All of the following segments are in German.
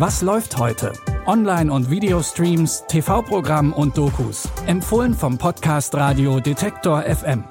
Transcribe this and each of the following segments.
Was läuft heute? Online- und Videostreams, TV-Programm und Dokus. Empfohlen vom Podcast Radio Detektor FM.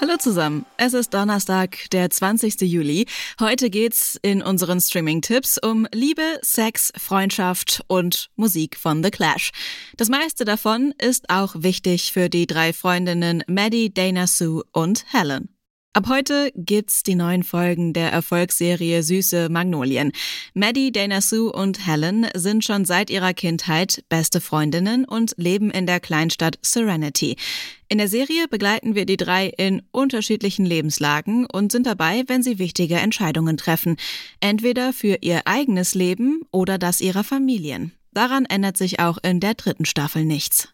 Hallo zusammen. Es ist Donnerstag, der 20. Juli. Heute geht's in unseren Streaming-Tipps um Liebe, Sex, Freundschaft und Musik von The Clash. Das meiste davon ist auch wichtig für die drei Freundinnen Maddie, Dana Sue und Helen. Ab heute gibt's die neuen Folgen der Erfolgsserie Süße Magnolien. Maddie, Dana Sue und Helen sind schon seit ihrer Kindheit beste Freundinnen und leben in der Kleinstadt Serenity. In der Serie begleiten wir die drei in unterschiedlichen Lebenslagen und sind dabei, wenn sie wichtige Entscheidungen treffen. Entweder für ihr eigenes Leben oder das ihrer Familien. Daran ändert sich auch in der dritten Staffel nichts.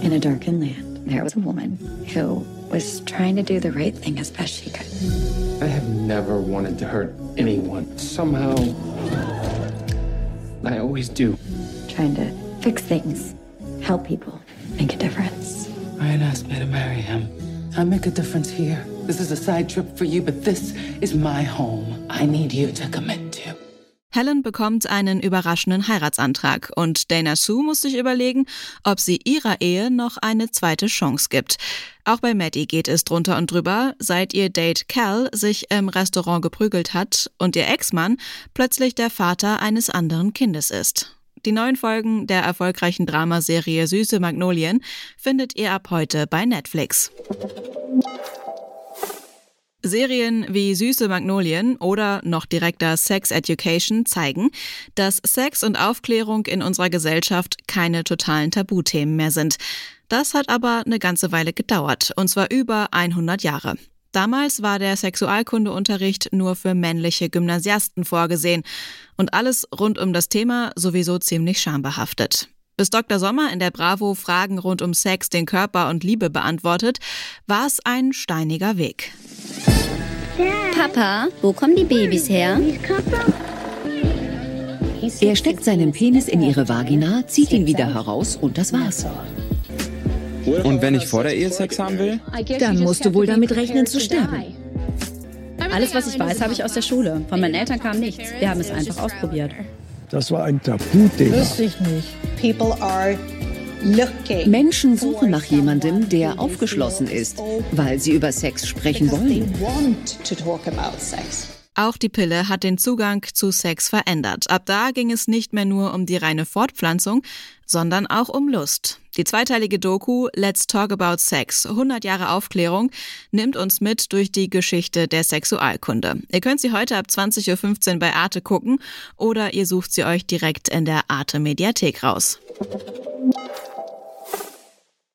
In a darkened land. There was a woman who was trying to do the right thing as best she could. I have never wanted to hurt anyone. Somehow, I always do. Trying to fix things, help people, make a difference. Ryan asked me to marry him. I make a difference here. This is a side trip for you, but this is my home. I need you to commit to. Helen bekommt einen überraschenden Heiratsantrag und Dana Sue muss sich überlegen, ob sie ihrer Ehe noch eine zweite Chance gibt. Auch bei Maddie geht es drunter und drüber, seit ihr Date Cal sich im Restaurant geprügelt hat und ihr Ex-Mann plötzlich der Vater eines anderen Kindes ist. Die neuen Folgen der erfolgreichen Dramaserie Süße Magnolien findet ihr ab heute bei Netflix. Serien wie Süße Magnolien oder noch direkter Sex Education zeigen, dass Sex und Aufklärung in unserer Gesellschaft keine totalen Tabuthemen mehr sind. Das hat aber eine ganze Weile gedauert, und zwar über 100 Jahre. Damals war der Sexualkundeunterricht nur für männliche Gymnasiasten vorgesehen und alles rund um das Thema sowieso ziemlich schambehaftet. Bis Dr. Sommer in der Bravo Fragen rund um Sex, den Körper und Liebe beantwortet, war es ein steiniger Weg. Papa, wo kommen die Babys her? Er steckt seinen Penis in ihre Vagina, zieht ihn wieder heraus und das war's. Und wenn ich vor der Ehe Sex haben will? Dann musst du wohl damit rechnen zu sterben. Alles, was ich weiß, habe ich aus der Schule. Von meinen Eltern kam nichts. Wir haben es einfach ausprobiert. Das war ein Tabuthema. Wüsste ich nicht. People are Menschen suchen nach jemandem, der aufgeschlossen ist, weil sie über Sex sprechen wollen. Auch die Pille hat den Zugang zu Sex verändert. Ab da ging es nicht mehr nur um die reine Fortpflanzung, sondern auch um Lust. Die zweiteilige Doku Let's Talk About Sex, 100 Jahre Aufklärung, nimmt uns mit durch die Geschichte der Sexualkunde. Ihr könnt sie heute ab 20.15 Uhr bei Arte gucken oder ihr sucht sie euch direkt in der Arte Mediathek raus.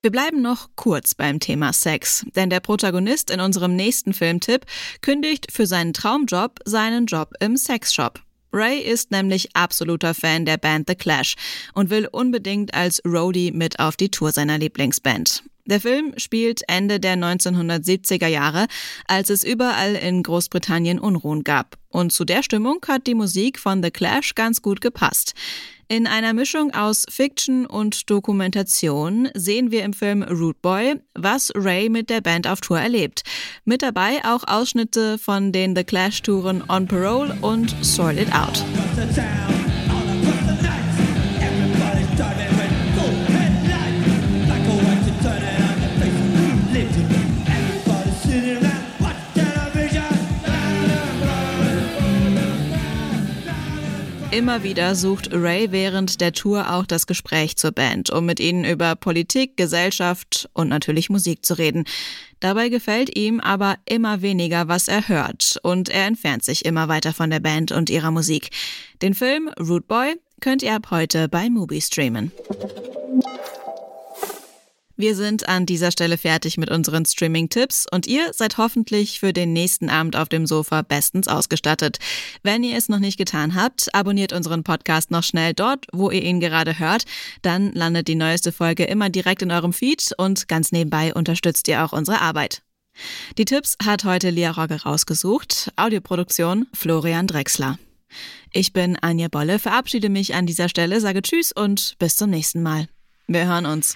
Wir bleiben noch kurz beim Thema Sex, denn der Protagonist in unserem nächsten Filmtipp kündigt für seinen Traumjob seinen Job im Sexshop. Ray ist nämlich absoluter Fan der Band The Clash und will unbedingt als Roadie mit auf die Tour seiner Lieblingsband. Der Film spielt Ende der 1970er Jahre, als es überall in Großbritannien Unruhen gab. Und zu der Stimmung hat die Musik von The Clash ganz gut gepasst. In einer Mischung aus Fiction und Dokumentation sehen wir im Film Root Boy, was Ray mit der Band auf Tour erlebt. Mit dabei auch Ausschnitte von den The Clash Touren On Parole und Sort It Out. Immer wieder sucht Ray während der Tour auch das Gespräch zur Band, um mit ihnen über Politik, Gesellschaft und natürlich Musik zu reden. Dabei gefällt ihm aber immer weniger, was er hört, und er entfernt sich immer weiter von der Band und ihrer Musik. Den Film Root Boy könnt ihr ab heute bei Mubi streamen. Wir sind an dieser Stelle fertig mit unseren Streaming-Tipps und ihr seid hoffentlich für den nächsten Abend auf dem Sofa bestens ausgestattet. Wenn ihr es noch nicht getan habt, abonniert unseren Podcast noch schnell dort, wo ihr ihn gerade hört. Dann landet die neueste Folge immer direkt in eurem Feed und ganz nebenbei unterstützt ihr auch unsere Arbeit. Die Tipps hat heute Lia Rogge rausgesucht. Audioproduktion Florian Drexler. Ich bin Anja Bolle, verabschiede mich an dieser Stelle, sage Tschüss und bis zum nächsten Mal. Wir hören uns.